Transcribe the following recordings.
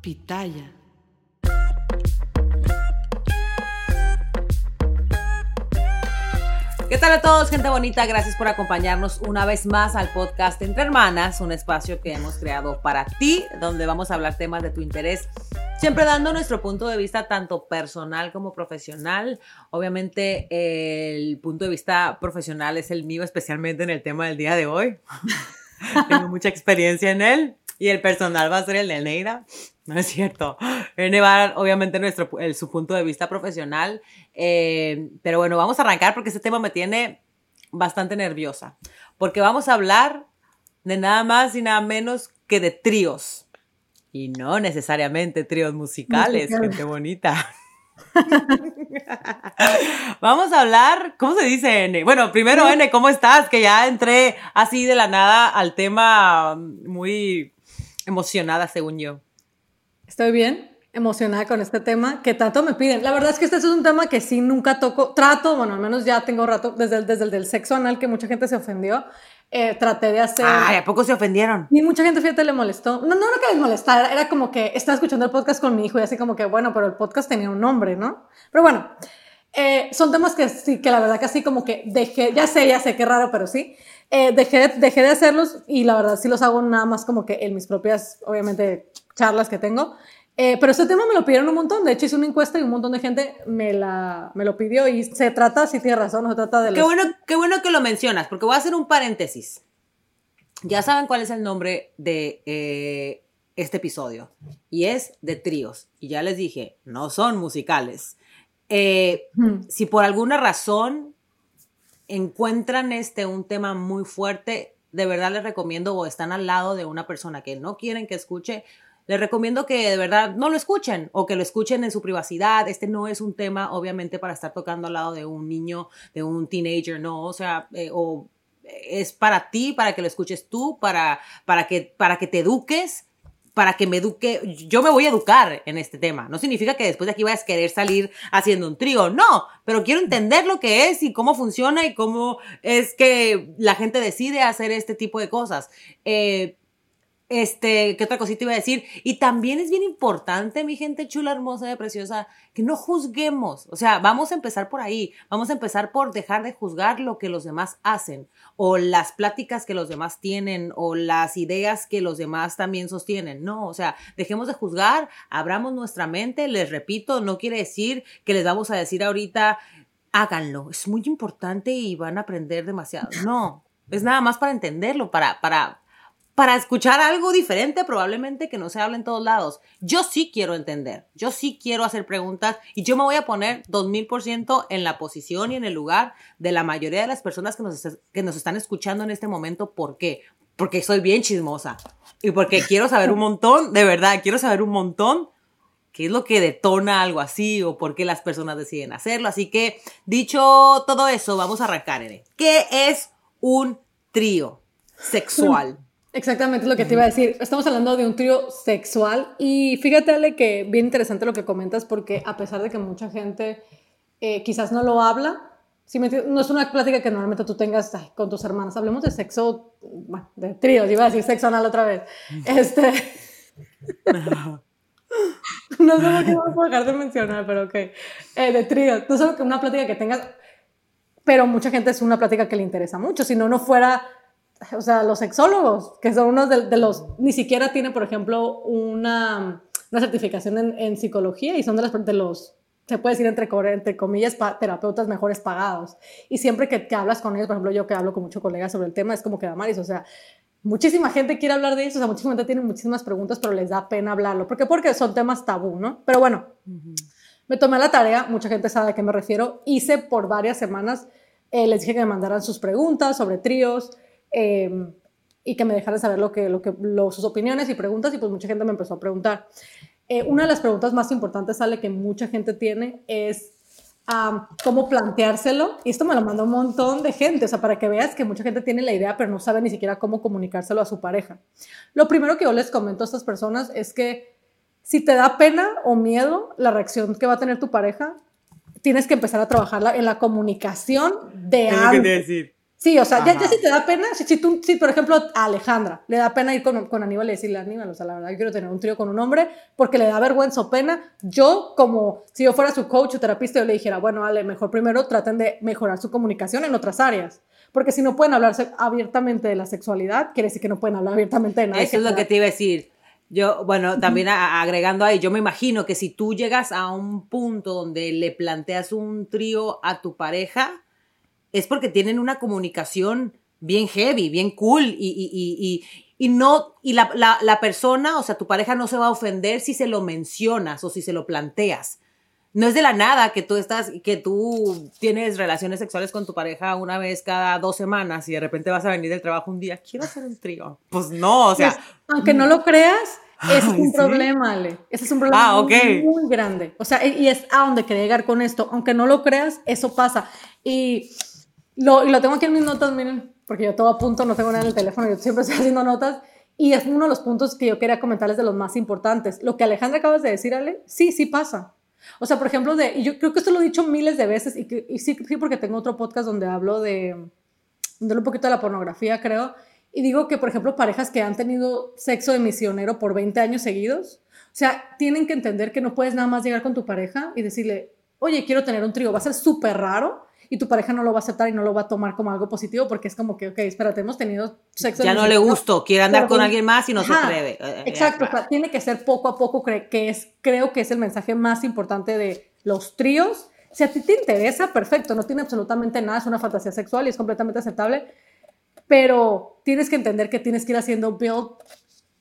Pitaya. ¿Qué tal a todos, gente bonita? Gracias por acompañarnos una vez más al podcast Entre Hermanas, un espacio que hemos creado para ti, donde vamos a hablar temas de tu interés, siempre dando nuestro punto de vista tanto personal como profesional. Obviamente el punto de vista profesional es el mío, especialmente en el tema del día de hoy. Tengo mucha experiencia en él y el personal va a ser el de Neira. No es cierto. Viene va obviamente nuestro, el, su punto de vista profesional. Eh, pero bueno, vamos a arrancar porque este tema me tiene bastante nerviosa. Porque vamos a hablar de nada más y nada menos que de tríos. Y no necesariamente tríos musicales, gente bonita. Vamos a hablar, ¿cómo se dice N? Bueno, primero N, ¿cómo estás? Que ya entré así de la nada al tema muy emocionada, según yo. Estoy bien, emocionada con este tema que tanto me piden. La verdad es que este es un tema que sí nunca toco, trato, bueno, al menos ya tengo rato, desde el, desde el del sexo anal que mucha gente se ofendió, eh, traté de hacer... Ay, ¿a poco se ofendieron? Y mucha gente, fíjate, le molestó. No, no, que les molestara, era como que estaba escuchando el podcast con mi hijo y así como que, bueno, pero el podcast tenía un nombre, ¿no? Pero bueno, eh, son temas que sí, que la verdad que así como que dejé, ya sé, ya sé, qué raro, pero sí, eh, dejé, dejé de hacerlos y la verdad sí los hago nada más como que en mis propias, obviamente, charlas que tengo. Eh, pero este tema me lo pidieron un montón. De hecho, hice una encuesta y un montón de gente me, la, me lo pidió. Y se trata, si tiene razón, se trata de. Qué, bueno, qué bueno que lo mencionas, porque voy a hacer un paréntesis. Ya saben cuál es el nombre de eh, este episodio. Y es de tríos. Y ya les dije, no son musicales. Hmm. Si por alguna razón encuentran este un tema muy fuerte, de verdad les recomiendo o están al lado de una persona que no quieren que escuche, les recomiendo que de verdad no lo escuchen o que lo escuchen en su privacidad. Este no es un tema, obviamente, para estar tocando al lado de un niño, de un teenager, no, o sea, eh, o es para ti, para que lo escuches tú, para, para, que, para que te eduques, para que me eduque. Yo me voy a educar en este tema. No significa que después de aquí vayas a querer salir haciendo un trío, no, pero quiero entender lo que es y cómo funciona y cómo es que la gente decide hacer este tipo de cosas. Eh, este, ¿qué otra cosita iba a decir? Y también es bien importante, mi gente chula, hermosa y preciosa, que no juzguemos. O sea, vamos a empezar por ahí. Vamos a empezar por dejar de juzgar lo que los demás hacen, o las pláticas que los demás tienen, o las ideas que los demás también sostienen. No, o sea, dejemos de juzgar, abramos nuestra mente. Les repito, no quiere decir que les vamos a decir ahorita, háganlo. Es muy importante y van a aprender demasiado. No, es nada más para entenderlo, para, para, para escuchar algo diferente probablemente que no se hable en todos lados. Yo sí quiero entender, yo sí quiero hacer preguntas y yo me voy a poner 2000% en la posición y en el lugar de la mayoría de las personas que nos, que nos están escuchando en este momento. ¿Por qué? Porque soy bien chismosa y porque quiero saber un montón, de verdad, quiero saber un montón qué es lo que detona algo así o por qué las personas deciden hacerlo. Así que, dicho todo eso, vamos a arrancar, Ere. ¿Qué es un trío sexual? Exactamente lo que te iba a decir. Estamos hablando de un trío sexual y fíjate, Ale, que bien interesante lo que comentas porque a pesar de que mucha gente eh, quizás no lo habla, si me no es una plática que normalmente tú tengas ay, con tus hermanas. Hablemos de sexo, bueno, de tríos, iba a decir sexo anal otra vez. Este... no sé por qué no puedo dejar de mencionar, pero ok. Eh, de tríos. No solo que una plática que tengas, pero mucha gente es una plática que le interesa mucho. Si no, no fuera o sea, los sexólogos, que son unos de, de, los, ni siquiera tienen, por ejemplo, una, una certificación en, en, psicología y son de, las, de los, se puede decir entre, entre comillas, pa, terapeutas mejores pagados. Y siempre que, que, hablas con ellos, por ejemplo, yo que hablo con muchos colegas sobre el tema, es como que da maris, o sea, muchísima gente quiere hablar de eso, o sea, muchísima gente tiene muchísimas preguntas, pero les da pena hablarlo. ¿Por qué? Porque son temas tabú, ¿no? Pero bueno, uh -huh. me tomé la tarea, mucha gente sabe a qué me refiero, hice por varias semanas, eh, les dije que me mandaran sus preguntas sobre tríos, eh, y que me dejaran saber lo que, lo que, lo, sus opiniones y preguntas y pues mucha gente me empezó a preguntar. Eh, una de las preguntas más importantes, sale que mucha gente tiene es um, cómo planteárselo y esto me lo mandó un montón de gente, o sea, para que veas que mucha gente tiene la idea pero no sabe ni siquiera cómo comunicárselo a su pareja. Lo primero que yo les comento a estas personas es que si te da pena o miedo la reacción que va a tener tu pareja, tienes que empezar a trabajarla en la comunicación de antes. que decir Sí, o sea, ya, ya, si te da pena, si, si, tú, si por ejemplo a Alejandra le da pena ir con, con Aníbal y decirle, Aníbal, o sea, la verdad, yo quiero tener un trío con un hombre porque le da vergüenza o pena, yo como si yo fuera su coach o terapista, yo le dijera, bueno, Ale, mejor primero traten de mejorar su comunicación en otras áreas. Porque si no pueden hablarse abiertamente de la sexualidad, quiere decir que no pueden hablar abiertamente de nada. Eso es lo que te iba a decir. Yo, bueno, también agregando ahí, yo me imagino que si tú llegas a un punto donde le planteas un trío a tu pareja, es porque tienen una comunicación bien heavy, bien cool y, y, y, y no, y la, la, la, persona, o sea, tu pareja no se va a ofender si se lo mencionas o si se lo planteas. No es de la nada que tú estás, que tú tienes relaciones sexuales con tu pareja una vez cada dos semanas y de repente vas a venir del trabajo un día, quiero hacer un trío. Pues no, o sea. Pues, aunque no lo creas, ese es un problema, Ale. Ese es un problema ah, okay. muy, muy grande. O sea, y es a donde quería llegar con esto. Aunque no lo creas, eso pasa. Y lo, lo tengo aquí en mis notas, miren, porque yo todo a punto, no tengo nada en el teléfono, yo siempre estoy haciendo notas. Y es uno de los puntos que yo quería comentarles de los más importantes. Lo que Alejandra acabas de decir, Ale, sí, sí pasa. O sea, por ejemplo, de, y yo creo que esto lo he dicho miles de veces, y, que, y sí, sí, porque tengo otro podcast donde hablo de, de un poquito de la pornografía, creo, y digo que, por ejemplo, parejas que han tenido sexo de misionero por 20 años seguidos, o sea, tienen que entender que no puedes nada más llegar con tu pareja y decirle, oye, quiero tener un trío, va a ser súper raro, y tu pareja no lo va a aceptar y no lo va a tomar como algo positivo porque es como que, ok, espérate, hemos tenido sexo. Ya no le gustó, quiere andar con alguien más y no se atreve. Eh, exacto, o sea, tiene que ser poco a poco, que es, creo que es el mensaje más importante de los tríos. Si a ti te interesa, perfecto, no tiene absolutamente nada, es una fantasía sexual y es completamente aceptable, pero tienes que entender que tienes que ir haciendo build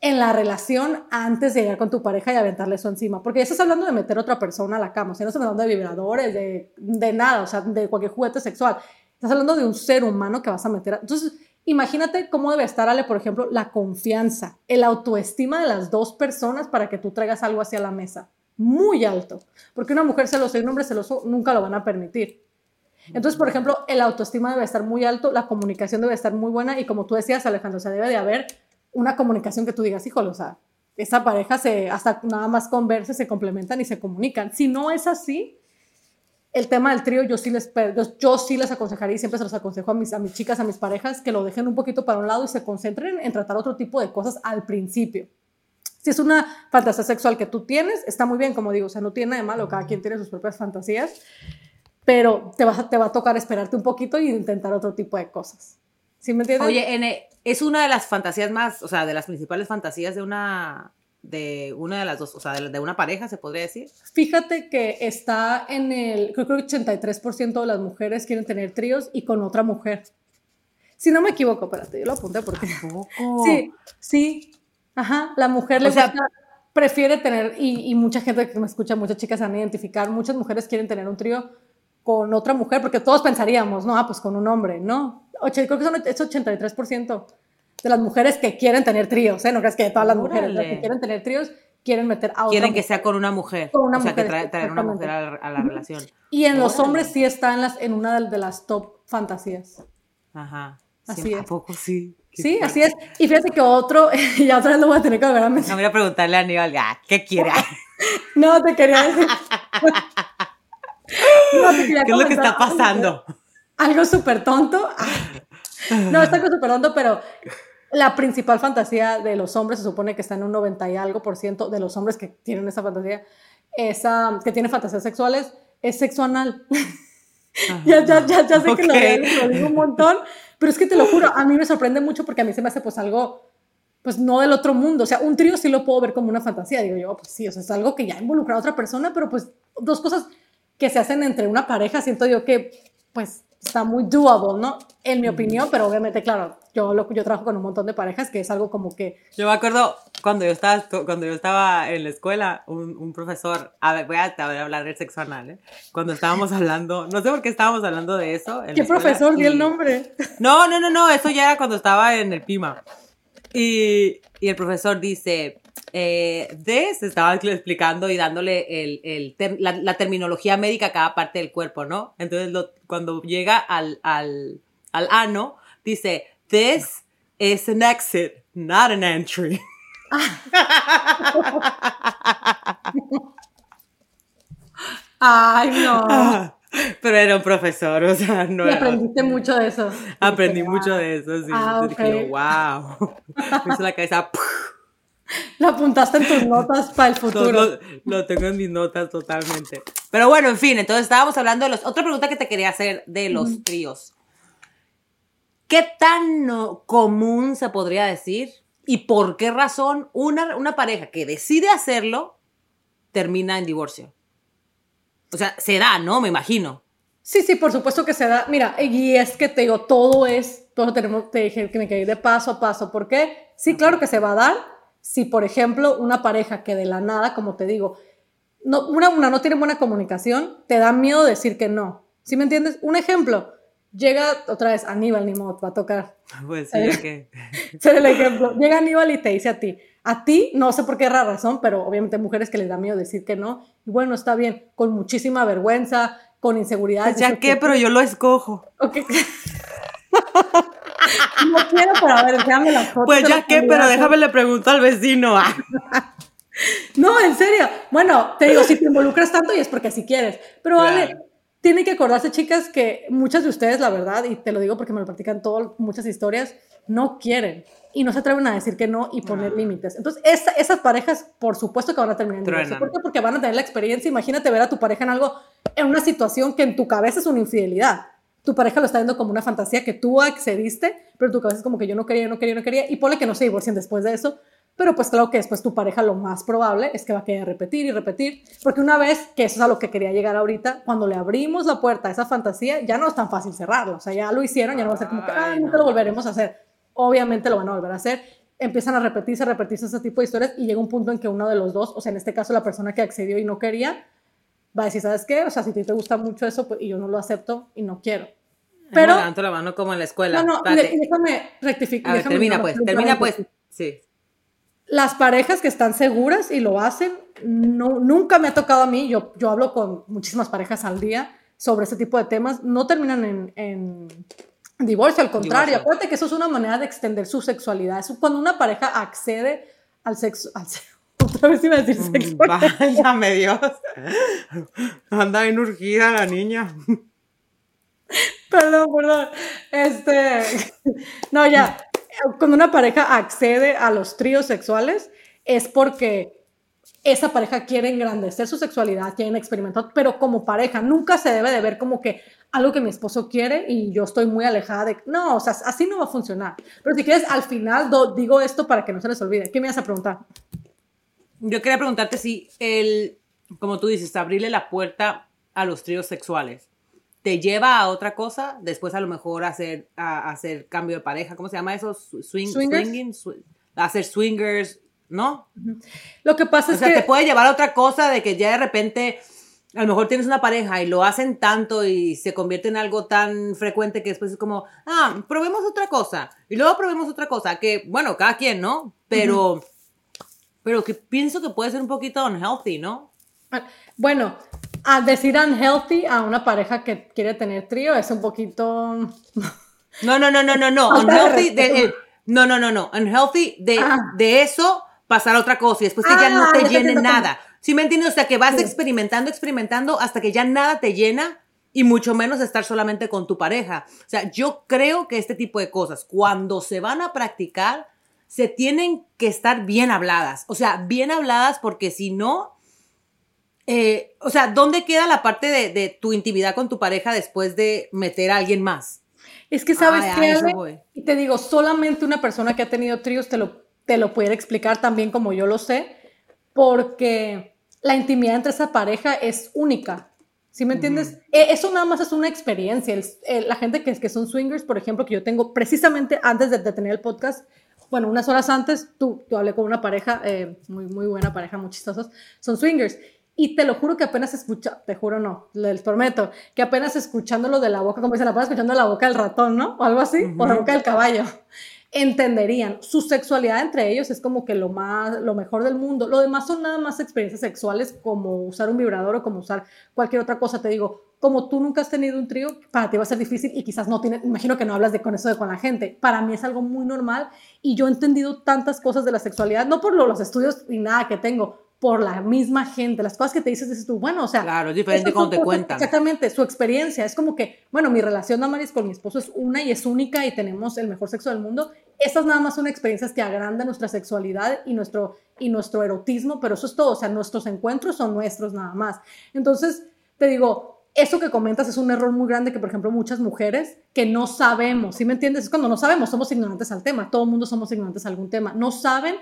en la relación antes de llegar con tu pareja y aventarle eso encima. Porque ya estás hablando de meter a otra persona a la cama, o sea, no estás hablando de vibradores, de, de nada, o sea, de cualquier juguete sexual. Estás hablando de un ser humano que vas a meter. A... Entonces, imagínate cómo debe estar, Ale, por ejemplo, la confianza, el autoestima de las dos personas para que tú traigas algo hacia la mesa. Muy alto. Porque una mujer celosa y un hombre celoso nunca lo van a permitir. Entonces, por ejemplo, el autoestima debe estar muy alto, la comunicación debe estar muy buena y como tú decías, Alejandro, o sea, debe de haber una comunicación que tú digas, híjole, o sea, esa pareja se, hasta nada más conversa, se complementan y se comunican. Si no es así, el tema del trío yo sí les, yo, sí les aconsejaría y siempre se los aconsejo a mis, a mis chicas, a mis parejas, que lo dejen un poquito para un lado y se concentren en tratar otro tipo de cosas al principio. Si es una fantasía sexual que tú tienes, está muy bien, como digo, o sea, no tiene nada de malo, cada quien tiene sus propias fantasías, pero te, vas, te va a tocar esperarte un poquito e intentar otro tipo de cosas. ¿Sí me entiendes? Oye, es una de las fantasías más, o sea, de las principales fantasías de una, de una de las dos, o sea, de, una pareja, se podría decir. Fíjate que está en el, creo que 83% de las mujeres quieren tener tríos y con otra mujer. Si no me equivoco, espérate, yo lo apunté porque... Sí, sí, ajá, la mujer le o sea, prefiere tener, y, y, mucha gente que me escucha, muchas chicas han identificado, muchas mujeres quieren tener un trío con otra mujer, porque todos pensaríamos, no, ah, pues con un hombre, no, creo que son, es 83% de las mujeres que quieren tener tríos, ¿eh? No crees que todas las mujeres las que quieren tener tríos quieren meter a otra Quieren que sea con una mujer. Con una o sea, que traer, una mujer a la, relación. Y en los hombres sí está en, las, en una de, las top fantasías. Ajá. Así es. ¿A poco sí? sí, así es. Y fíjate que otro, ya otra vez lo voy a tener que volver a mencionar. No voy a preguntarle a Aníbal, ah, ¿qué quiere? no, te quería decir. no, ¿Qué es lo que está pasando? algo súper tonto. No, está algo súper tonto, pero la principal fantasía de los hombres se supone que está en un 90 y algo por ciento de los hombres que tienen esa fantasía, esa, que tienen fantasías sexuales, es sexo anal. ya, ya, ya, ya, sé que lo, lo, digo un montón, pero es que te lo juro, a mí me sorprende mucho porque a mí se me hace pues algo, pues no del otro mundo. O sea, un trío sí lo puedo ver como una fantasía. Digo yo, pues sí, o sea, es algo que ya involucra a otra persona, pero pues dos cosas que se hacen entre una pareja, siento yo que pues está muy doable, ¿no? En mi opinión, pero obviamente, claro, yo, lo, yo trabajo con un montón de parejas que es algo como que... Yo me acuerdo cuando yo estaba, cuando yo estaba en la escuela, un, un profesor, a ver, voy a, a, hablar del sexo anal, ¿eh? Cuando estábamos hablando, no sé por qué estábamos hablando de eso. ¿Qué profesor? Di el nombre. No, no, no, no, eso ya era cuando estaba en el PIMA. Y, y el profesor dice, eh, se estaba explicando y dándole el, el la, terminología médica a cada parte del cuerpo, ¿no? Entonces, cuando llega al, al, al ano, dice, this is an exit, not an entry. Ay, no. Pero era un profesor, o sea, no Y era- aprendiste mucho de eso. Aprendí mucho de eso, sí. Ah, Entonces dije, wow. Me hizo la cabeza. Lo apuntaste en tus notas para el futuro. Lo tengo en mis notas totalmente. Pero bueno, en fin, entonces estábamos hablando de los. Otra pregunta que te quería hacer de los tríos. ¿Qué tan no- común se podría decir y por qué razón una, una pareja que decide hacerlo termina en divorcio? O sea, se da, ¿no? Me imagino. Sí, sí, por supuesto que se da. Mira, y es que te digo, todo es, todo tenemos, te dije que me quedé de paso a paso. ¿Por qué? Sí, claro que se va a dar. Si, por ejemplo, una pareja que de la nada, como te digo, no, una, una no tiene buena comunicación, te da miedo decir que no. ¿Sí me entiendes? Un ejemplo, llega otra vez Aníbal, ni modo, va a tocar Pues sí, ya que. ser el ejemplo. Llega Aníbal y te dice a ti, a ti, no sé por qué rara razón, pero obviamente mujeres que les da miedo decir que no. Y bueno, está bien, con muchísima vergüenza, con inseguridad. Pues ya dices que, pero yo lo escojo. Ok. no quiero, pero a ver, déjame la foto. Pues ya que, pero déjame le pregunto al vecino. ah. No, en serio. Bueno, te digo, si te involucras tanto y es porque así quieres. Pero vale, Claro. tienen que acordarse, chicas, que muchas de ustedes, la verdad, y te lo digo porque me lo platican todas, muchas historias, no quieren. Y no se atreven a decir que no y poner Ah. límites. Entonces, esa- esas parejas, por supuesto que van a terminar en. ¿Por qué? Porque van a tener la experiencia. Imagínate ver a tu pareja en algo, en una situación que en tu cabeza es una infidelidad. Tu pareja lo está viendo como una fantasía que tú accediste, pero tu cabeza es como que yo no quería, yo no quería, yo no quería. Y ponle que no se divorcien después de eso. Pero pues claro que después tu pareja lo más probable es que va a querer repetir y repetir. Porque una vez que eso es a lo que quería llegar ahorita, cuando le abrimos la puerta a esa fantasía, ya no es tan fácil cerrarlo. O sea, ya lo hicieron, ya no va a ser como que, Ay, ay, nunca lo volveremos a hacer. Obviamente lo van a volver a hacer. Empiezan a repetirse, a repetirse ese tipo de historias y llega un punto en que uno de los dos, o sea, en este caso la persona que accedió y no quería, va a decir, ¿sabes qué? O sea, si a ti te gusta mucho eso pues, y yo no lo acepto y no quiero. Pero. Levanto la mano como en la escuela. No, no, déjame rectificar. Ver, termina pues, termina pues. Sí. Las parejas que están seguras y lo hacen, no, nunca me ha tocado a mí, yo, yo hablo con muchísimas parejas al día sobre este tipo de temas, no terminan en, en divorcio, al contrario, Divorcio. acuérdate que eso es una manera de extender su sexualidad, es cuando una pareja accede al sexo, al otra vez iba a decir sexo, Váyame Dios. Anda bien urgida la niña. perdón, perdón, este, no, ya, cuando una pareja accede a los tríos sexuales es porque esa pareja quiere engrandecer su sexualidad, quieren experimentar, pero como pareja nunca se debe de ver como que algo que mi esposo quiere y yo estoy muy alejada de... No, o sea, así no va a funcionar. Pero si quieres, al final do- digo esto para que no se les olvide. ¿Qué me vas a preguntar? Yo quería preguntarte si el, como tú dices, abrirle la puerta a los tríos sexuales te lleva a otra cosa, después a lo mejor hacer, a, hacer cambio de pareja, ¿cómo se llama eso? Swing, Swingers. swinging, swi- hacer swingers, ¿no? Lo que pasa O es sea, que... te puede llevar a otra cosa de que ya de repente a lo mejor tienes una pareja y lo hacen tanto y se convierte en algo tan frecuente que después es como, ah, probemos otra cosa y luego probemos otra cosa, que bueno, cada quien, ¿no? Pero, pero que pienso que puede ser un poquito unhealthy, ¿no? Bueno, a decir unhealthy a una pareja que quiere tener trío es un poquito... No, no, no, no, no, no, unhealthy de, eh, no, no, no, no, unhealthy de, Ah. de eso pasar a otra cosa y después que ya Ah, no ya te te llene nada. ¿Sí me entiendes? O sea, que vas Sí. experimentando, experimentando hasta que ya nada te llena y mucho menos estar solamente con tu pareja. O sea, yo creo que este tipo de cosas, cuando se van a practicar, se tienen que estar bien habladas. O sea, bien habladas porque si no, eh, o sea, ¿dónde queda la parte de, de tu intimidad con tu pareja después de meter a alguien más? Es que sabes voy. y te digo, solamente una persona que ha tenido tríos te lo, te lo puede explicar también como yo lo sé, porque la intimidad entre esa pareja es única. ¿Sí me entiendes? E- Eso nada más es una experiencia. El- el- la gente que, que son swingers, por ejemplo, que yo tengo precisamente antes de, de tener el podcast, bueno, unas horas antes, tú, tú hablé con una pareja, eh, muy, muy buena pareja, muy chistosos, son swingers. Y te lo juro que apenas escucha, te juro no, les prometo, que apenas escuchándolo de la boca, como dicen, apenas escuchando la boca del ratón, ¿no? O algo así, o la boca del caballo, entenderían. Su sexualidad entre ellos es como que lo más, lo mejor del mundo. Lo demás son nada más experiencias sexuales como usar un vibrador o como usar cualquier otra cosa. Te digo, como tú nunca has tenido un trío, para ti va a ser difícil y quizás no tienes, imagino que no hablas de con eso de con la gente. Para mí es algo muy normal y yo he entendido tantas cosas de la sexualidad, no por lo- los estudios ni nada que tengo, por la misma gente, las cosas que te dices, dices tú, bueno, o sea... Claro, es diferente cuando te cuentan. Exactamente, su experiencia, es como que, bueno, mi relación, Damaris, con mi esposo es una y es única y tenemos el mejor sexo del mundo. Estas nada más son experiencias que agrandan nuestra sexualidad y nuestro, y nuestro erotismo, pero eso es todo, o sea, nuestros encuentros son nuestros nada más. Entonces, te digo, eso que comentas es un error muy grande que, por ejemplo, muchas mujeres que no sabemos, ¿sí me entiendes? Es cuando no sabemos, somos ignorantes al tema, todo el mundo somos ignorantes a algún tema, no saben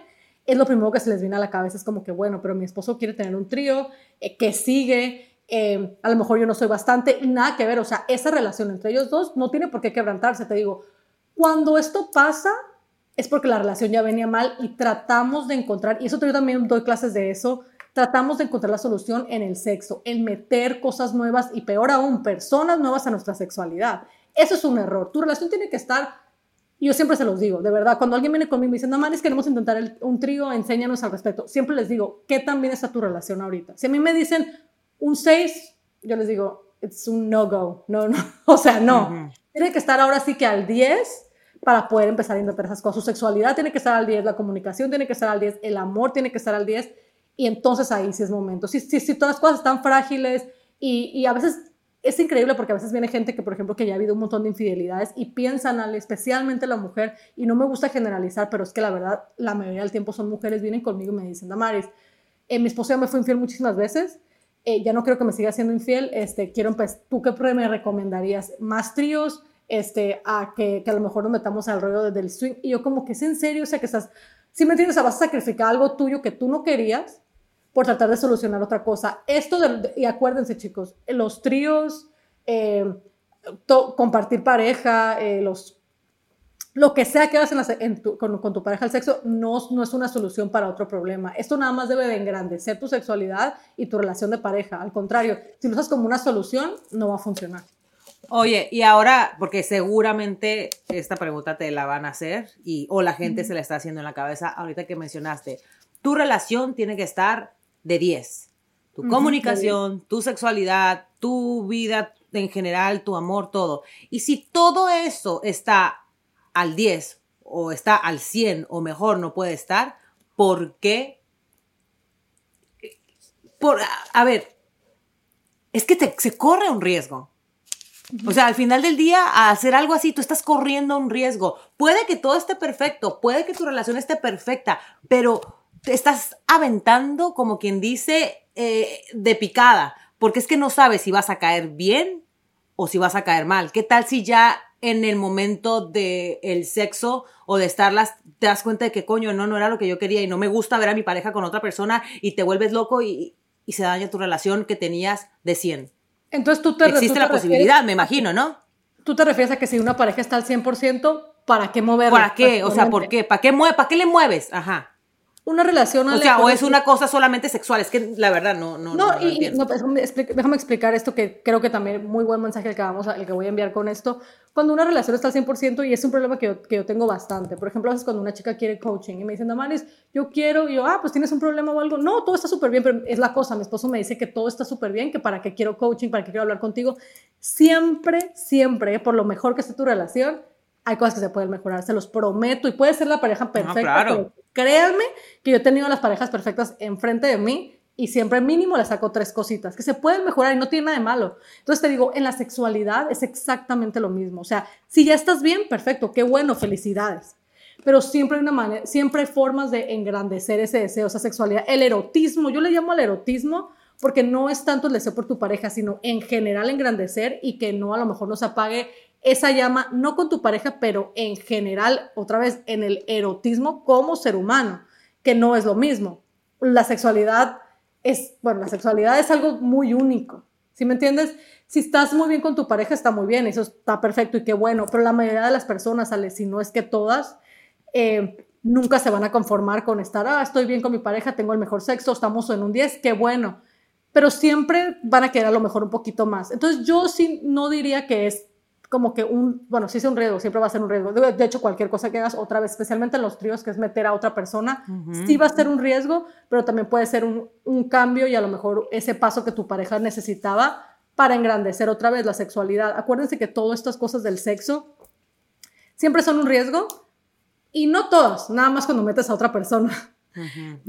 es lo primero que se les viene a la cabeza, es como que, bueno, pero mi esposo quiere tener un trío, eh, que sigue, eh, a lo mejor yo no soy bastante, nada que ver, o sea, esa relación entre ellos dos no tiene por qué quebrantarse, te digo, cuando esto pasa es porque la relación ya venía mal y tratamos de encontrar, y eso yo también doy clases de eso, tratamos de encontrar la solución en el sexo, en meter cosas nuevas y peor aún, personas nuevas a nuestra sexualidad. Eso es un error. Tu relación tiene que estar yo siempre se los digo, de verdad, cuando alguien viene conmigo y dice, no mames, queremos intentar un trío, enséñanos al respecto. Siempre les digo, ¿qué tan bien está tu relación ahorita? Si a mí me dicen un 6, yo les digo, it's un no-go. No, no, o sea, no. Tiene que estar ahora sí que al 10 para poder empezar a intentar esas cosas. Su sexualidad tiene que estar al 10, la comunicación tiene que estar al 10, el amor tiene que estar al 10 y entonces ahí sí es momento. Si, si, si todas las cosas están frágiles y, y a veces es increíble porque a veces viene gente que, por ejemplo, que ya ha habido un montón de infidelidades y piensan, al, especialmente la mujer, y no me gusta generalizar, pero es que la verdad, la mayoría del tiempo son mujeres, vienen conmigo y me dicen, Damaris, eh, mi esposo ya me fue infiel muchísimas veces, eh, ya no creo que me siga siendo infiel, este, quiero empezar, ¿tú qué me recomendarías? ¿Más tríos? Este, a que, que a lo mejor nos metamos al rollo del swing. Y yo como que es en serio, o sea, que estás, si me entiendes, o sea, vas a sacrificar algo tuyo que tú no querías por tratar de solucionar otra cosa. Esto, de, y acuérdense chicos, los tríos, eh, compartir pareja, eh, los, lo que sea que hagas en con, con, tu pareja el sexo, no, no es una solución para otro problema. Esto nada más debe de engrandecer tu sexualidad y tu relación de pareja. Al contrario, si lo usas como una solución, no va a funcionar. Oye, y ahora, porque seguramente esta pregunta te la van a hacer y, o la gente se la está haciendo en la cabeza ahorita que mencionaste, tu relación tiene que estar de 10. Tu comunicación, tu sexualidad, tu vida en general, tu amor, todo. Y si todo eso está al 10 o está al 100 o mejor no puede estar, ¿por qué? Por, a ver, es que te, se corre un riesgo. O sea, al final del día, a hacer algo así, tú estás corriendo un riesgo. Puede que todo esté perfecto, puede que tu relación esté perfecta, pero te estás aventando, como quien dice, eh, de picada, porque es que no sabes si vas a caer bien o si vas a caer mal. ¿Qué tal si ya en el momento del el sexo o de estarlas te das cuenta de que coño, no, no era lo que yo quería y no me gusta ver a mi pareja con otra persona y te vuelves loco y, y se daña tu relación que tenías de 100? Entonces tú te Existe la posibilidad, me imagino, ¿no? Tú te refieres a que si una pareja está al 100%, ¿para qué moverla? ¿Para qué? O sea, ¿por qué? ¿Para qué, mueve, ¿Para qué le mueves? Ajá una relación. O sea, o es una cosa solamente sexual, es que la verdad no, no, no, y, no déjame explicar esto que creo que también muy buen mensaje el que, vamos el que voy a enviar con esto. Cuando una relación está al 100% y es un problema que yo, que yo tengo bastante. Por ejemplo, a veces cuando una chica quiere coaching y me dicen, Damaris, yo quiero, y yo, ah, pues tienes un problema o algo. No, todo está súper bien, pero es la cosa. Mi esposo me dice que todo está súper bien, que para qué quiero coaching, para qué quiero hablar contigo. Siempre, siempre, por lo mejor que esté tu relación, hay cosas que se pueden mejorar, se los prometo, y puede ser la pareja perfecta, claro. créanme que yo he tenido las parejas perfectas enfrente de mí y siempre mínimo le saco tres cositas que se pueden mejorar y no tiene nada de malo. Entonces te digo, en la sexualidad es exactamente lo mismo. O sea, si ya estás bien, perfecto, qué bueno, felicidades. Pero siempre hay una manera, siempre hay formas de engrandecer ese deseo, esa sexualidad. El erotismo, yo le llamo al erotismo porque no es tanto el deseo por tu pareja, sino en general engrandecer y que no a lo mejor no se apague esa llama, no con tu pareja, pero en general, otra vez, en el erotismo como ser humano, que no es lo mismo. La sexualidad es, bueno, la sexualidad es algo muy único, ¿sí me entiendes? Si estás muy bien con tu pareja, está muy bien, eso está perfecto y qué bueno, pero la mayoría de las personas, si no es que todas, eh, nunca se van a conformar con estar, ah, estoy bien con mi pareja, tengo el mejor sexo, estamos en un 10, qué bueno, pero siempre van a querer a lo mejor un poquito más. Entonces yo sí no diría que es como que un, bueno, sí es un riesgo, siempre va a ser un riesgo. De, hecho, cualquier cosa que hagas, otra vez, especialmente en los tríos, que es meter a otra persona, sí va a ser un riesgo, pero también puede ser un, un, cambio y a lo mejor ese paso que tu pareja necesitaba para engrandecer otra vez la sexualidad. Acuérdense que todas estas cosas del sexo siempre son un riesgo y no todas, nada más cuando metes a otra persona.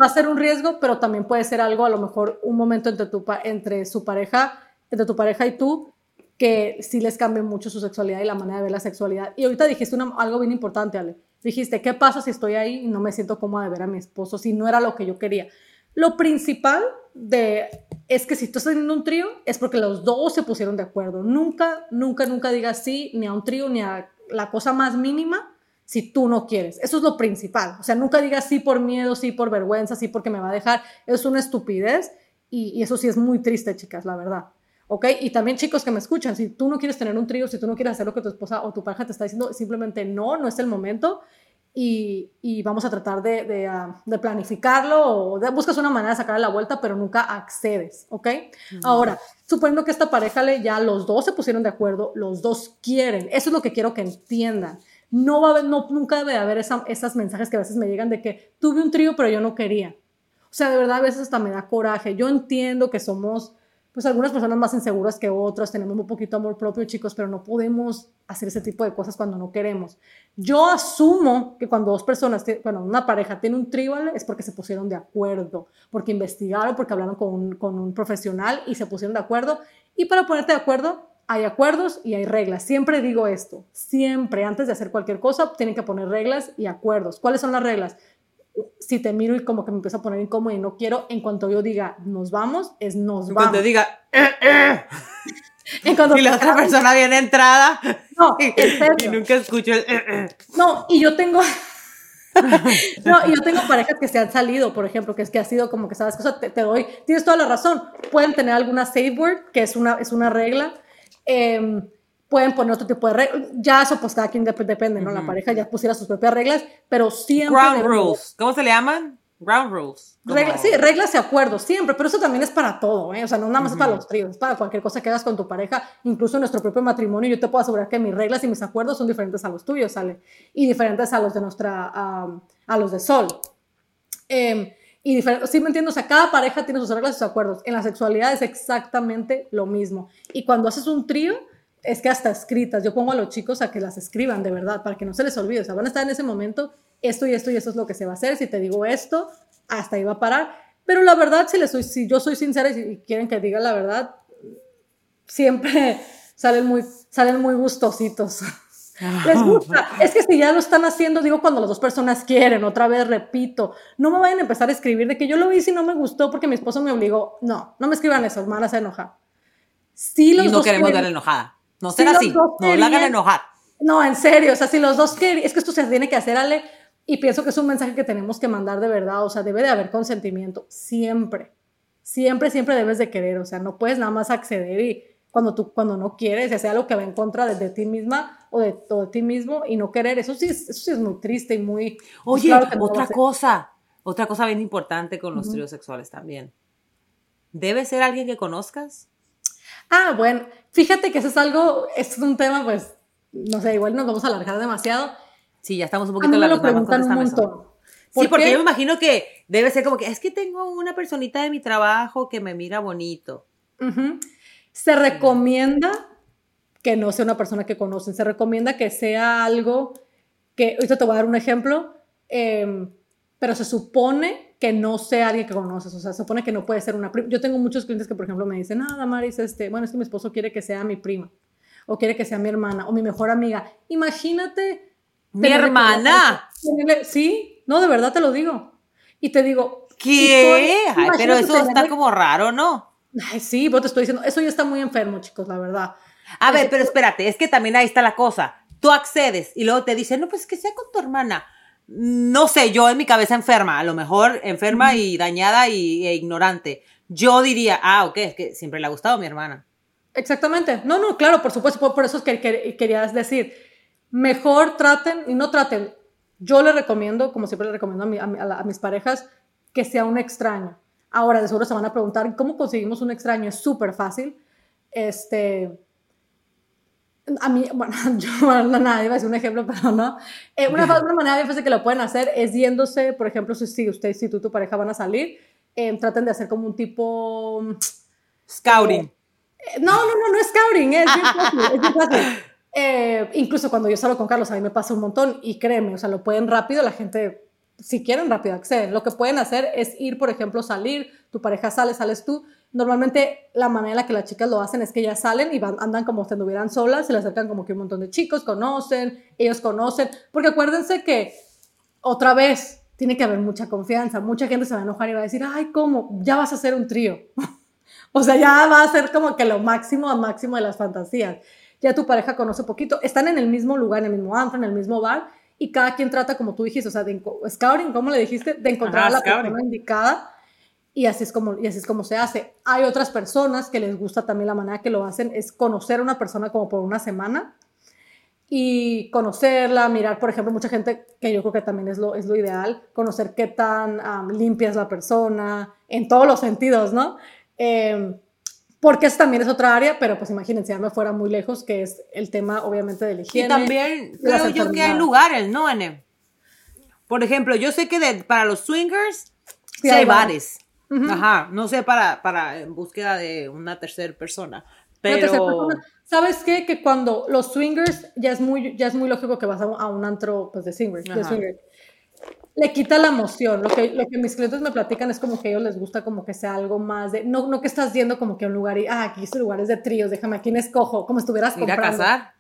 Va a ser un riesgo, pero también puede ser algo, a lo mejor un momento entre, tu, entre su pareja, entre tu pareja y tú, que sí les cambie mucho su sexualidad y la manera de ver la sexualidad. Y ahorita dijiste algo bien importante, Ale. Dijiste, ¿qué pasa si estoy ahí y no me siento cómoda de ver a mi esposo, si no era lo que yo quería? Lo principal de, es que si tú estás en un trío, es porque los dos se pusieron de acuerdo. Nunca, nunca, nunca digas sí ni a un trío ni a la cosa más mínima si tú no quieres. Eso es lo principal. O sea, nunca digas sí por miedo, sí por vergüenza, sí porque me va a dejar. Es una estupidez y eso sí es muy triste, chicas, la verdad. ¿Ok? Y también chicos que me escuchan, si tú no quieres tener un trío, si tú no quieres hacer lo que tu esposa o tu pareja te está diciendo, simplemente no, no es el momento y, y vamos a tratar de, de, uh, de planificarlo o de, buscas una manera de sacarle la vuelta, pero nunca accedes, ¿ok? Ahora, suponiendo que esta pareja le, ya los dos se pusieron de acuerdo, los dos quieren, eso es lo que quiero que entiendan. No va a haber, no, nunca debe haber esa, esas mensajes que a veces me llegan de que tuve un trío, pero yo no quería. O sea, de verdad a veces hasta me da coraje. Yo entiendo que somos pues algunas personas más inseguras que otras, tenemos un poquito amor propio, chicos, pero no podemos hacer ese tipo de cosas cuando no queremos. Yo asumo que cuando dos personas, bueno, una pareja tiene un tribal es porque se pusieron de acuerdo, porque investigaron, porque hablaron con un, con un profesional y se pusieron de acuerdo. Y para ponerte de acuerdo, hay acuerdos y hay reglas. Siempre digo esto, siempre antes de hacer cualquier cosa tienen que poner reglas y acuerdos. ¿Cuáles son las reglas? Si te miro y como que me empiezo a poner incómodo y no quiero, en cuanto yo diga nos vamos, es nos vamos. Cuando diga eh, eh. en cuanto y la otra persona viene entrada no, y, y nunca escucho el eh, eh. No, y yo tengo no, y yo tengo parejas que se han salido, por ejemplo, que es que ha sido como que sabes, cosa te, te doy, tienes toda la razón. Pueden tener alguna safe word, que es una, es una regla. Eh, pueden poner otro tipo de reglas. Ya eso pues cada quien depende, ¿no? La pareja ya pusiera sus propias reglas, pero siempre... Ground rules. ¿Cómo se le llaman? Ground rules. Reglas, sí, reglas y acuerdos, siempre, pero eso también es para todo, ¿eh? O sea, no nada más es para los tríos, es para cualquier cosa que hagas con tu pareja, incluso en nuestro propio matrimonio, yo te puedo asegurar que mis reglas y mis acuerdos son diferentes a los tuyos, ¿sale? Y diferentes a los de nuestra, a los de Sol. Eh, y sí me entiendo, o sea, cada pareja tiene sus reglas y sus acuerdos. En la sexualidad es exactamente lo mismo. Y cuando haces un trío, es que hasta escritas, yo pongo a los chicos a que las escriban de verdad, para que no se les olvide, o sea, van a estar en ese momento, esto y esto y esto es lo que se va a hacer, si te digo esto, hasta ahí va a parar, pero la verdad, si, les soy, si yo soy sincera y, quieren que diga la verdad, siempre salen muy, salen muy gustositos. Les gusta. Es que si ya lo están haciendo, digo, cuando las dos personas quieren, otra vez repito, no me vayan a empezar a escribir de que yo lo vi si no me gustó porque mi esposo me obligó. No, no me escriban eso, me van a hacer enojar. Sí, los y no queremos dar enojada. No será así, no la hagan enojar. No, en serio, o sea, si los dos quieren, es que esto se tiene que hacer, Ale, y pienso que es un mensaje que tenemos que mandar de verdad, o sea, debe de haber consentimiento, siempre, siempre, siempre debes de querer, o sea, no puedes nada más acceder y cuando tú, cuando no quieres, ya sea lo que va en contra de, ti misma o de, de, ti mismo y no querer, eso sí, eso sí es muy triste y muy... Pues Oye, otra cosa, otra cosa bien importante con los tríos sexuales también. ¿Debe ser alguien que conozcas? Ah, bueno, fíjate que eso es algo, es un tema, pues, no sé, igual nos vamos a alargar demasiado. Sí, ya estamos un poquito en la lo preguntan un montón. Sí, porque yo me imagino que debe ser como que es que tengo una personita de mi trabajo que me mira bonito. Se recomienda que no sea una persona que conocen, se recomienda que sea algo que, ahorita te voy a dar un ejemplo, eh, pero se supone que no sea alguien que conoces, o sea, se supone que no puede ser una prima. Yo tengo muchos clientes que, por ejemplo, me dicen, nada, Maris, este, bueno, es que mi esposo quiere que sea mi prima, o quiere que sea mi hermana, o mi mejor amiga. Imagínate. ¿Mi hermana? Sí, no, de verdad te lo digo. Y te digo. ¿Qué? Ay, pero eso está como raro, ¿no? Ay, sí, vos te estoy diciendo, eso ya está muy enfermo, chicos, la verdad. A ver, pero espérate, es que también ahí está la cosa. Tú accedes y luego te dicen, no, pues que sea con tu hermana no sé, yo en mi cabeza enferma, a lo mejor enferma y dañada y, e ignorante. Yo diría, ah, ok, es que siempre le ha gustado a mi hermana. Exactamente. No, no, claro, por supuesto, por, eso es que, querías decir, mejor traten y no traten. Yo le recomiendo, como siempre le recomiendo a, a mis parejas, que sea un extraño. Ahora, de seguro se van a preguntar, ¿cómo conseguimos un extraño? Es súper fácil. Este, a mí, bueno, yo no, nada, iba a decir un ejemplo, pero no. Eh, una, una, manera fácil que lo pueden hacer es yéndose, por ejemplo, si, si usted, si tú tu pareja van a salir, eh, traten de hacer como un tipo... Scouting. Eh, no, no, no, no es scouting, es bien fácil, es bien fácil. incluso cuando yo salgo con Carlos, a mí me pasa un montón y créeme, o sea, lo pueden rápido, la gente si quieren rápido acceden. Lo que pueden hacer es ir, por ejemplo, salir, tu pareja sale, sales tú. Normalmente la manera en la que las chicas lo hacen es que ya salen y van, andan como si anduvieran solas, se les acercan como que un montón de chicos, conocen, ellos conocen, porque acuérdense que otra vez tiene que haber mucha confianza, mucha gente se va a enojar y va a decir, ay, ¿cómo? Ya vas a hacer un trío. o sea, ya va a ser como que lo máximo a máximo de las fantasías. Ya tu pareja conoce poquito, están en el mismo lugar, en el mismo antro, en el mismo bar, y cada quien trata, como tú dijiste, o sea, de scouting, ¿cómo le dijiste? De encontrar a la persona indicada y así, es como, y así es como se hace. Hay otras personas que les gusta también la manera que lo hacen, es conocer a una persona como por una semana y conocerla, mirar, por ejemplo, mucha gente que yo creo que también es lo, es lo ideal, conocer qué tan limpia es la persona, en todos los sentidos, ¿no? Eh, porque eso también es otra área, pero pues imagínense, ya me fuera muy lejos, que es el tema obviamente de la higiene. Y también creo yo que hay lugares, ¿no, Anne? Por ejemplo, yo sé que para los swingers sí, hay bares. Ajá, no sé para, para en búsqueda de una tercera persona. Pero... ¿Sabes qué? Que cuando los swingers, ya es muy, ya es muy lógico que vas a, un antro pues, de swingers. De swingers le quita la emoción. Lo que, lo que mis clientes me platican es como que a ellos les gusta como que sea algo más de, no, no que estás yendo como que a un lugar y, ah, aquí este lugar es de tríos, déjame, ¿a quién escojo? Como estuvieras comprando. Ir a casar.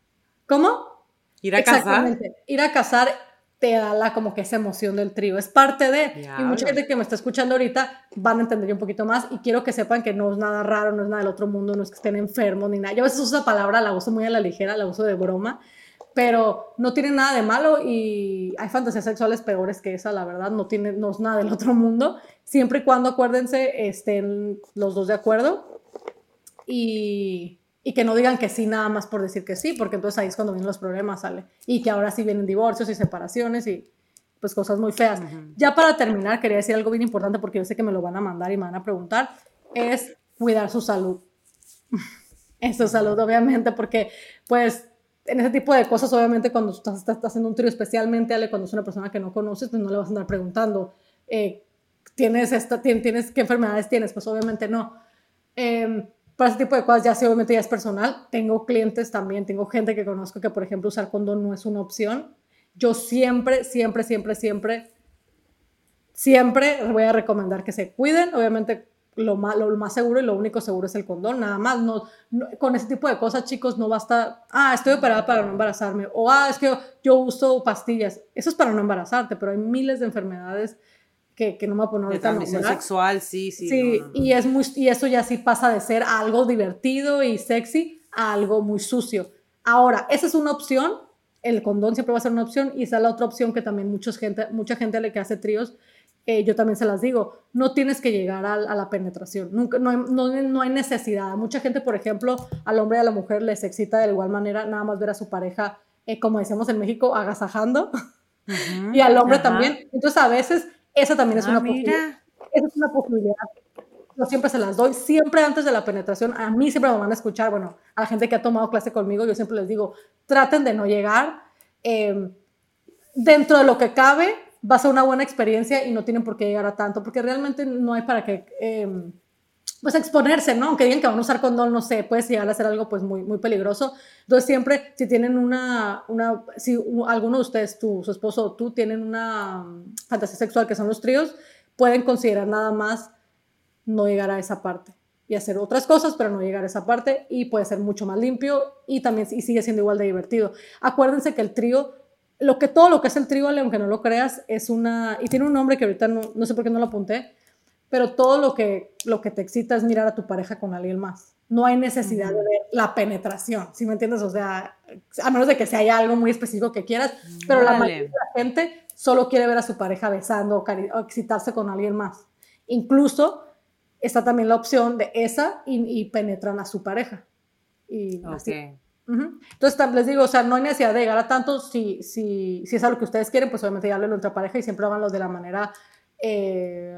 ¿Cómo? Ir a casar. Ir a casar te da la como que esa emoción del trío, es parte de, y mucha gente que me está escuchando ahorita van a entender un poquito más y quiero que sepan que no es nada raro, no es nada del otro mundo, no es que estén enfermos ni nada. Yo a veces uso esa palabra, la uso muy a la ligera, la uso de broma, pero no tiene nada de malo y hay fantasías sexuales peores que esa, la verdad, no, tiene, no es nada del otro mundo, siempre y cuando, acuérdense, estén los dos de acuerdo. Y, y, que no digan que sí nada más por decir que sí, porque entonces ahí es cuando vienen los problemas, sale. Y que ahora sí vienen divorcios y separaciones y pues cosas muy feas. Ya para terminar, quería decir algo bien importante porque yo sé que me lo van a mandar y me van a preguntar, es cuidar su salud. es su salud, obviamente, porque pues en ese tipo de cosas, obviamente, cuando estás, estás, haciendo un trío, especialmente Ale, cuando es una persona que no conoces, pues no le vas a andar preguntando, eh, ¿tienes, esta, tienes, ¿qué enfermedades tienes? Pues obviamente no. Eh, para ese tipo de cosas, ya sí, obviamente ya es personal. Tengo clientes también, tengo gente que conozco que, por ejemplo, usar condón no es una opción. Yo siempre, siempre, siempre, siempre, siempre voy a recomendar que se cuiden. Obviamente, lo más, lo más seguro y lo único seguro es el condón, nada más. No, con ese tipo de cosas, chicos, no basta, ah, estoy operada para no embarazarme, o ah, es que yo, uso pastillas. Eso es para no embarazarte, pero hay miles de enfermedades que, que no me voy a poner ahorita. De transmisión sexual, sí, sí. Sí, y, es muy, y eso ya sí pasa de ser algo divertido y sexy a algo muy sucio. Ahora, esa es una opción, el condón siempre va a ser una opción, y esa es la otra opción que también mucha gente, mucha gente le que hace tríos yo también se las digo, no tienes que llegar a, la penetración, Nunca, no, hay, no, hay necesidad. Mucha gente, por ejemplo, al hombre y a la mujer les excita de igual manera nada más ver a su pareja, eh, como decíamos en México, agasajando, y al hombre también. Entonces, a veces, esa también es ah, una posibilidad. Esa es una posibilidad. Yo siempre se las doy, siempre antes de la penetración. A mí siempre me van a escuchar, bueno, a la gente que ha tomado clase conmigo, yo siempre les digo, traten de no llegar. Eh, dentro de lo que cabe, va a ser una buena experiencia y no tienen por qué llegar a tanto, porque realmente no hay para qué, em, pues exponerse, ¿no? Aunque digan que van a usar condón, no sé, puede llegar a ser algo pues muy, muy peligroso. Entonces siempre, si tienen una, una si alguno de ustedes, tu, su esposo o tú, tienen una mm, fantasía sexual que son los tríos, pueden considerar nada más no llegar a esa parte y hacer otras cosas, pero no llegar a esa parte y puede ser mucho más limpio y también y sigue siendo igual de divertido. Acuérdense que el trío lo que todo lo que es el trío, aunque no lo creas, es una, y tiene un nombre que ahorita no, no sé por qué no lo apunté, pero todo lo que, lo que te excita es mirar a tu pareja con alguien más. No hay necesidad de ver la penetración, ¿sí me entiendes? O sea, a menos de que sea algo muy específico que quieras, pero la mayoría de la gente solo quiere ver a su pareja besando o, excitarse con alguien más. Incluso está también la opción de esa y, penetran a su pareja. Y así. Entonces, les digo, o sea, no hay necesidad de llegar a tanto. Si, si, si es algo que ustedes quieren, pues obviamente ya hablen entre pareja y siempre háganlo de la manera. Eh,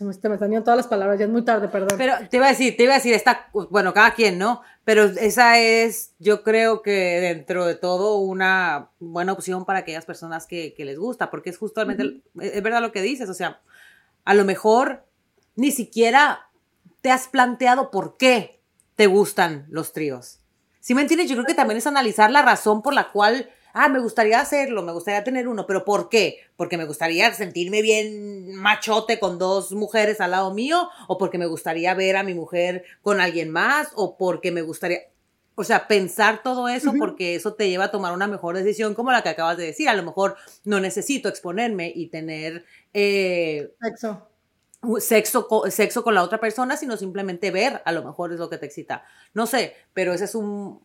se me, están yendo todas las palabras, ya es muy tarde, perdón. Pero te iba a decir, te iba a decir, está, bueno, cada quien, ¿no? Pero esa es, yo creo que dentro de todo, una buena opción para aquellas personas que, que les gusta, porque es justamente, es verdad lo que dices, o sea, a lo mejor ni siquiera te has planteado por qué te gustan los tríos. Si me entiendes? Yo creo que también es analizar la razón por la cual ah, me gustaría hacerlo, me gustaría tener uno, pero ¿por qué? Porque me gustaría sentirme bien machote con dos mujeres al lado mío, o porque me gustaría ver a mi mujer con alguien más, o porque me gustaría, o sea, pensar todo eso porque eso te lleva a tomar una mejor decisión como la que acabas de decir. A lo mejor no necesito exponerme y tener... Eh, Sexo. Sexo, sexo con la otra persona, sino simplemente ver, a lo mejor es lo que te excita. No sé, pero ese es un,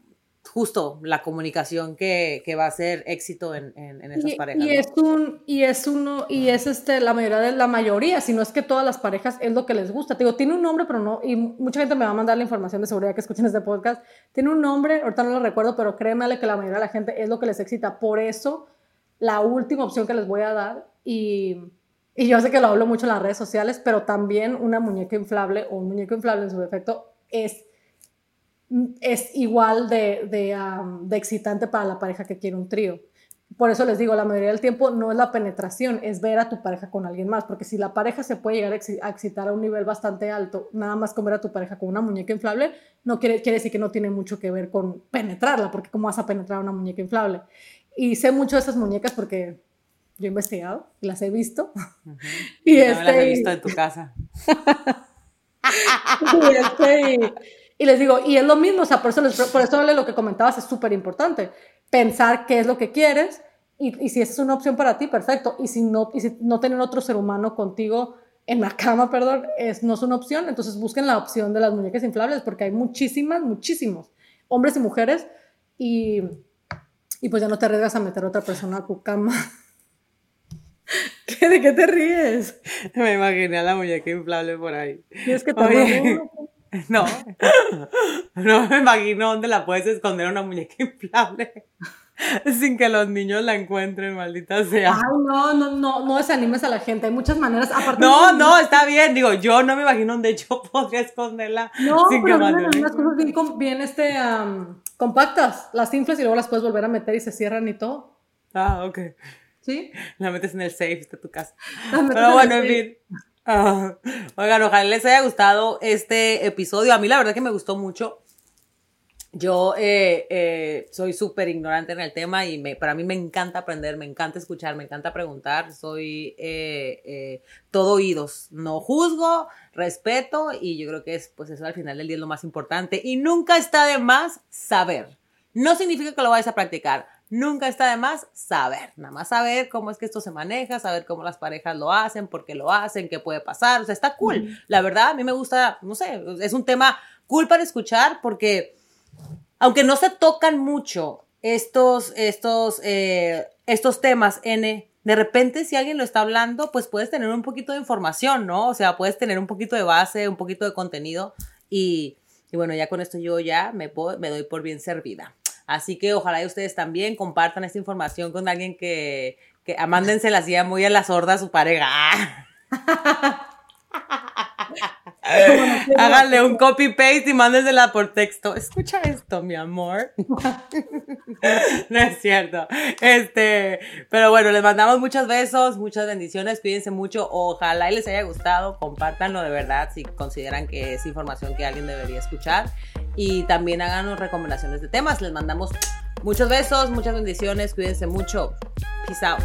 justo la comunicación que, que, va a ser éxito en, en, esas parejas. Y es un, y es uno, y es este, la mayoría de la mayoría, si no es que todas las parejas es lo que les gusta. Te digo, tiene un nombre, pero no, y mucha gente me va a mandar la información de seguridad que escuchen este podcast. Tiene un nombre, ahorita no lo recuerdo, pero créeme que la mayoría de la gente es lo que les excita. Por eso, la última opción que les voy a dar, y, y yo sé que lo hablo mucho en las redes sociales, pero también una muñeca inflable o un muñeco inflable en su defecto es es igual de, de, excitante para la pareja que quiere un trío. Por eso les digo, la mayoría del tiempo no es la penetración, es ver a tu pareja con alguien más, porque si la pareja se puede llegar a excitar a un nivel bastante alto, nada más con ver a tu pareja con una muñeca inflable, no quiere, quiere decir que no tiene mucho que ver con penetrarla, porque ¿cómo vas a penetrar una muñeca inflable? Y sé mucho de esas muñecas porque yo he investigado y las he visto. y este, las he visto en tu casa. y este, y les digo, y es lo mismo, o sea, por eso, por eso lo que comentabas es súper importante. Pensar qué es lo que quieres y, y, si esa es una opción para ti, perfecto. Y si no, y si no tener otro ser humano contigo en la cama, perdón, es, no es una opción, entonces busquen la opción de las muñecas inflables porque hay muchísimas, muchísimos, hombres y mujeres, y, y pues ya no te arriesgas a meter a otra persona a tu cama. ¿De qué te ríes? Me imaginé a la muñeca inflable por ahí. Y es que también... No, no me imagino dónde la puedes esconder una muñeca inflable sin que los niños la encuentren, maldita sea. Ay, no, no, no, no desanimes a la gente. Hay muchas maneras. Aparte no, no, está bien. Digo, yo no me imagino dónde yo podría esconderla. No, sin pero que unas cosas bien, bien este, compactas. Las inflas y luego las puedes volver a meter y se cierran y todo. Ah, ok. ¿Sí? La metes en el safe de tu casa. Pero bueno, en fin. Ah, oigan, ojalá les haya gustado este episodio. A mí la verdad que me gustó mucho. Yo eh, eh, soy súper ignorante en el tema y me, para mí me encanta aprender, me encanta escuchar, me encanta preguntar. Soy eh, todo oídos. No juzgo, respeto y yo creo que es, pues eso al final del día es lo más importante. Y nunca está de más saber. No significa que lo vayas a practicar Nunca está de más saber, nada más saber cómo es que esto se maneja, saber cómo las parejas lo hacen, por qué lo hacen, qué puede pasar, o sea, está cool. La verdad, a mí me gusta, no sé, es un tema cool para escuchar porque aunque no se tocan mucho estos, estos, eh, estos temas, N, de repente si alguien lo está hablando, pues puedes tener un poquito de información, ¿no? O sea, puedes tener un poquito de base, un poquito de contenido y, y bueno, ya con esto yo ya me, me doy por bien servida. Así que ojalá ustedes también compartan esta información con alguien que, que la hacía muy a la sorda a su pareja. Háganle un copy paste y mándensela por texto. Escucha esto, mi amor. no es cierto. Este, pero bueno, les mandamos muchos besos, muchas bendiciones, cuídense mucho. Ojalá y les haya gustado, compártanlo de verdad si consideran que es información que alguien debería escuchar y también háganos recomendaciones de temas. Les mandamos muchos besos, muchas bendiciones, cuídense mucho. Peace out.